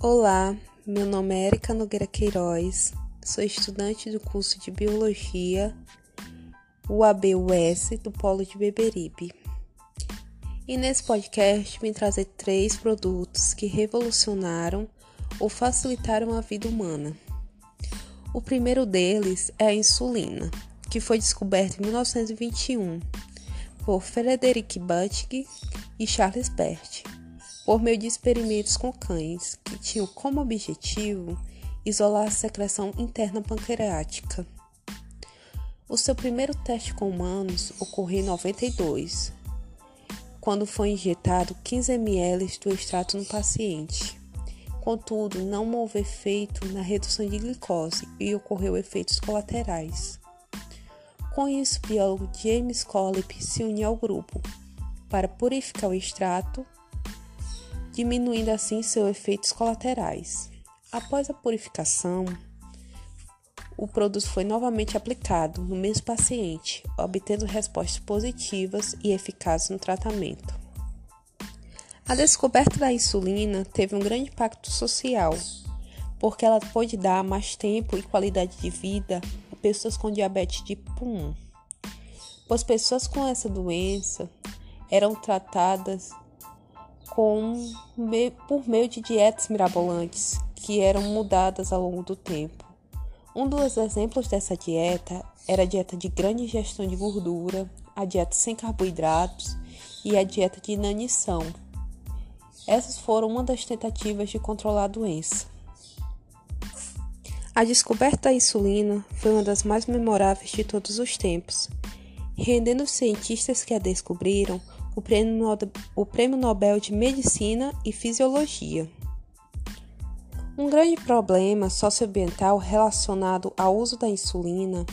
Olá, meu nome é Erika Nogueira Queiroz, sou estudante do curso de Biologia UAB-US do Polo de Beberibe. E nesse podcast vim trazer três produtos que revolucionaram ou facilitaram a vida humana. O primeiro deles é a insulina, que foi descoberta em 1921 por Frederick Buttig e Charles Bert por meio de experimentos com cães, que tinham como objetivo isolar a secreção interna pancreática. O seu primeiro teste com humanos ocorreu em 92, quando foi injetado 15 ml do extrato no paciente. Contudo, não houve efeito na redução de glicose e ocorreu efeitos colaterais. Com isso, o biólogo James Collip se uniu ao grupo para purificar o extrato diminuindo assim seus efeitos colaterais. Após a purificação, o produto foi novamente aplicado no mesmo paciente, obtendo respostas positivas e eficazes no tratamento. A descoberta da insulina teve um grande impacto social, porque ela pôde dar mais tempo e qualidade de vida a pessoas com diabetes de tipo 1, pois pessoas com essa doença eram tratadas com, por meio de dietas mirabolantes que eram mudadas ao longo do tempo. Um dos exemplos dessa dieta era a dieta de grande ingestão de gordura, a dieta sem carboidratos e a dieta de inanição. Essas foram uma das tentativas de controlar a doença. A descoberta da insulina foi uma das mais memoráveis de todos os tempos, rendendo os cientistas que a descobriram o Prêmio, Nobel, o Prêmio Nobel de Medicina e Fisiologia. Um grande problema socioambiental relacionado ao uso da insulina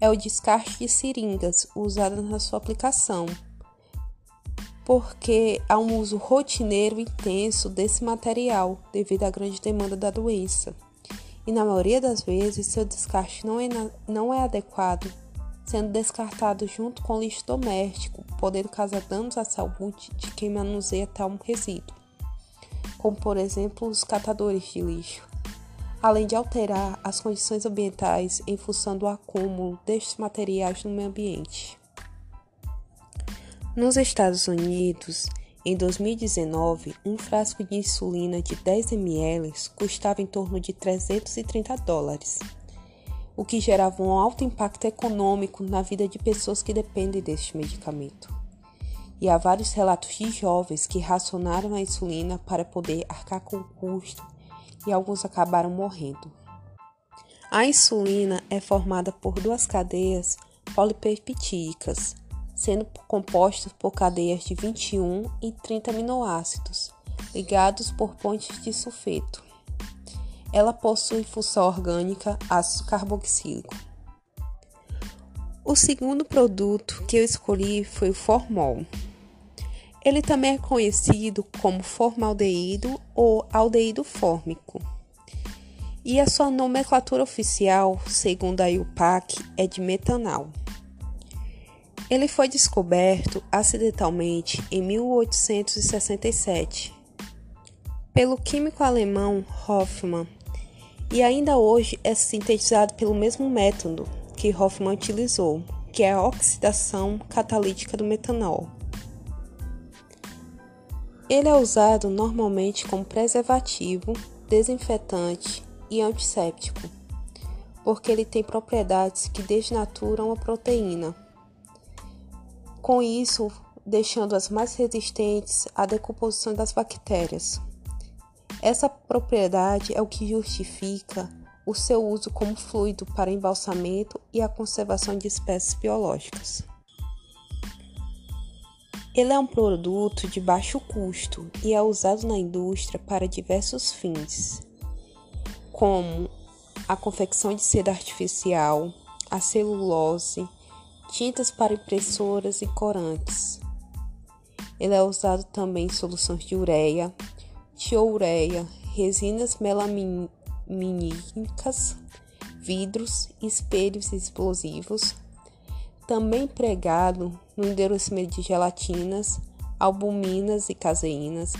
é o descarte de seringas usadas na sua aplicação, porque há um uso rotineiro intenso desse material devido à grande demanda da doença. E na maioria das vezes, seu descarte não é, não é adequado sendo descartado junto com lixo doméstico, podendo causar danos à saúde de quem manuseia tal resíduo, como por exemplo os catadores de lixo, além de alterar as condições ambientais em função do acúmulo destes materiais no meio ambiente. Nos Estados Unidos, em 2019, um frasco de insulina de 10 ml custava em torno de 330 dólares o que gerava um alto impacto econômico na vida de pessoas que dependem deste medicamento. E há vários relatos de jovens que racionaram a insulina para poder arcar com o custo e alguns acabaram morrendo. A insulina é formada por duas cadeias polipeptídicas, sendo compostas por cadeias de 21 e 30 aminoácidos, ligados por pontes de sulfeto. Ela possui função orgânica ácido carboxílico. O segundo produto que eu escolhi foi o formol. Ele também é conhecido como formaldeído ou aldeído fórmico. E a sua nomenclatura oficial, segundo a IUPAC, é de metanal. Ele foi descoberto acidentalmente em 1867 pelo químico alemão Hoffmann e ainda hoje é sintetizado pelo mesmo método que Hoffman utilizou, que é a oxidação catalítica do metanol. Ele é usado normalmente como preservativo, desinfetante e antisséptico, porque ele tem propriedades que desnaturam a proteína. Com isso, deixando-as mais resistentes à decomposição das bactérias. Essa propriedade é o que justifica o seu uso como fluido para embalsamento e a conservação de espécies biológicas. Ele é um produto de baixo custo e é usado na indústria para diversos fins, como a confecção de seda artificial, a celulose, tintas para impressoras e corantes. Ele é usado também em soluções de ureia, tioureia, resinas melaminínicas, vidros, espelhos explosivos, também empregado no endurecimento de gelatinas, albuminas e caseínas,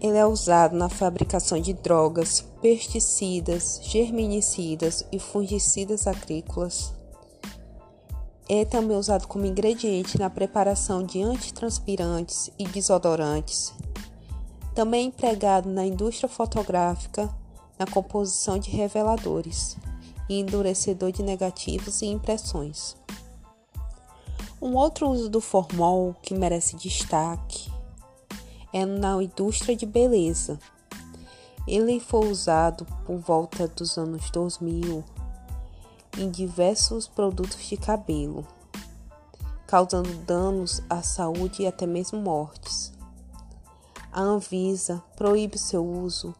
Ele é usado na fabricação de drogas, pesticidas, germinicidas e fungicidas agrícolas. É também usado como ingrediente na preparação de antitranspirantes e desodorantes. Também é empregado na indústria fotográfica, na composição de reveladores e endurecedor de negativos e impressões. Um outro uso do formol que merece destaque é na indústria de beleza. Ele foi usado por volta dos anos 2000 em diversos produtos de cabelo, causando danos à saúde e até mesmo mortes. A Anvisa proíbe seu uso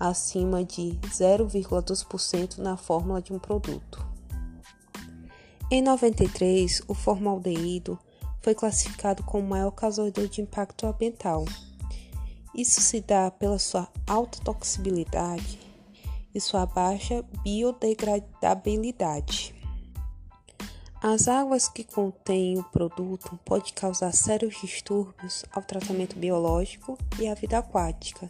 acima de 0,2% na fórmula de um produto. Em 93, o formaldeído foi classificado como o maior causador de impacto ambiental. Isso se dá pela sua alta toxicidade e sua baixa biodegradabilidade. As águas que contêm o produto podem causar sérios distúrbios ao tratamento biológico e à vida aquática,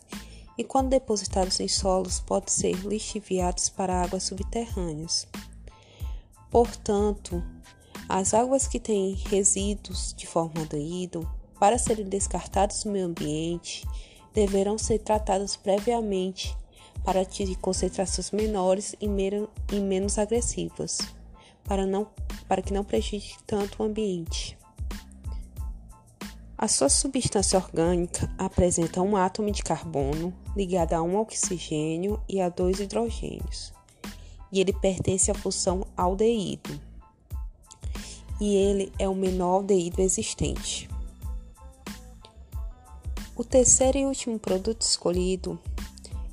e quando depositados em solos podem ser lixiviados para águas subterrâneas. Portanto, as águas que têm resíduos de formaldeído, para serem descartados no meio ambiente, deverão ser tratadas previamente para atingir concentrações menores e menos agressivas, para, não, para que não prejudique tanto o ambiente. A sua substância orgânica apresenta um átomo de carbono ligado a um oxigênio e a dois hidrogênios, e ele pertence à função aldeído, e ele é o menor aldeído existente. O terceiro e último produto escolhido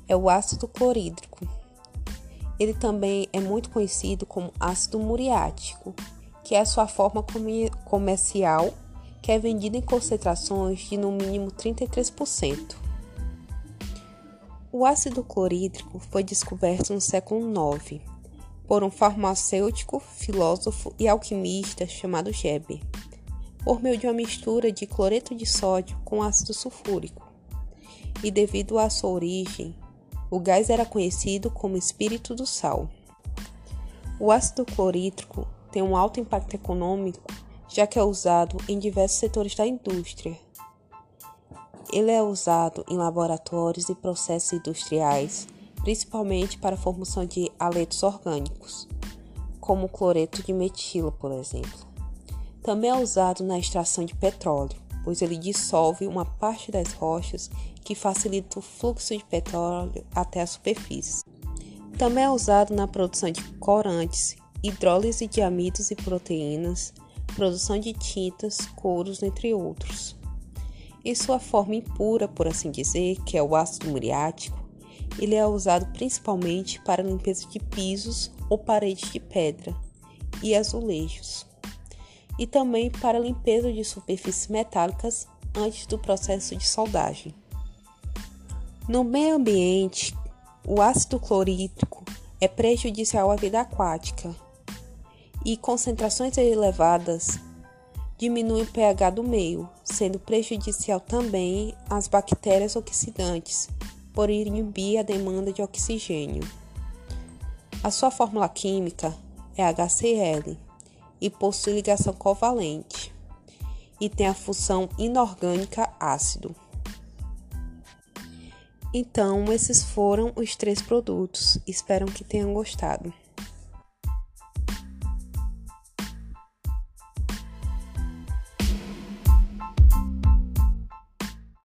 é o ácido clorídrico. Ele também é muito conhecido como ácido muriático, que é a sua forma comercial, que é vendida em concentrações de no mínimo 33%. O ácido clorídrico foi descoberto no século IX por um farmacêutico, filósofo e alquimista chamado Geber por meio de uma mistura de cloreto de sódio com ácido sulfúrico. E devido à sua origem, o gás era conhecido como espírito do sal. O ácido clorídrico tem um alto impacto econômico, já que é usado em diversos setores da indústria. Ele é usado em laboratórios e processos industriais, principalmente para a formação de haletos orgânicos, como o cloreto de metila, por exemplo. Também é usado na extração de petróleo, pois ele dissolve uma parte das rochas que facilita o fluxo de petróleo até a superfície. Também é usado na produção de corantes, hidrólise de amidos e proteínas, produção de tintas, couros, entre outros. Em sua forma impura, por assim dizer, que é o ácido muriático, ele é usado principalmente para limpeza de pisos ou paredes de pedra e azulejos e também para limpeza de superfícies metálicas antes do processo de soldagem. No meio ambiente, o ácido clorídrico é prejudicial à vida aquática e concentrações elevadas diminuem o pH do meio, sendo prejudicial também às bactérias oxidantes, por inibir a demanda de oxigênio. A sua fórmula química é HCl e possui ligação covalente e tem a função inorgânica ácido. Então, esses foram os três produtos. Espero que tenham gostado.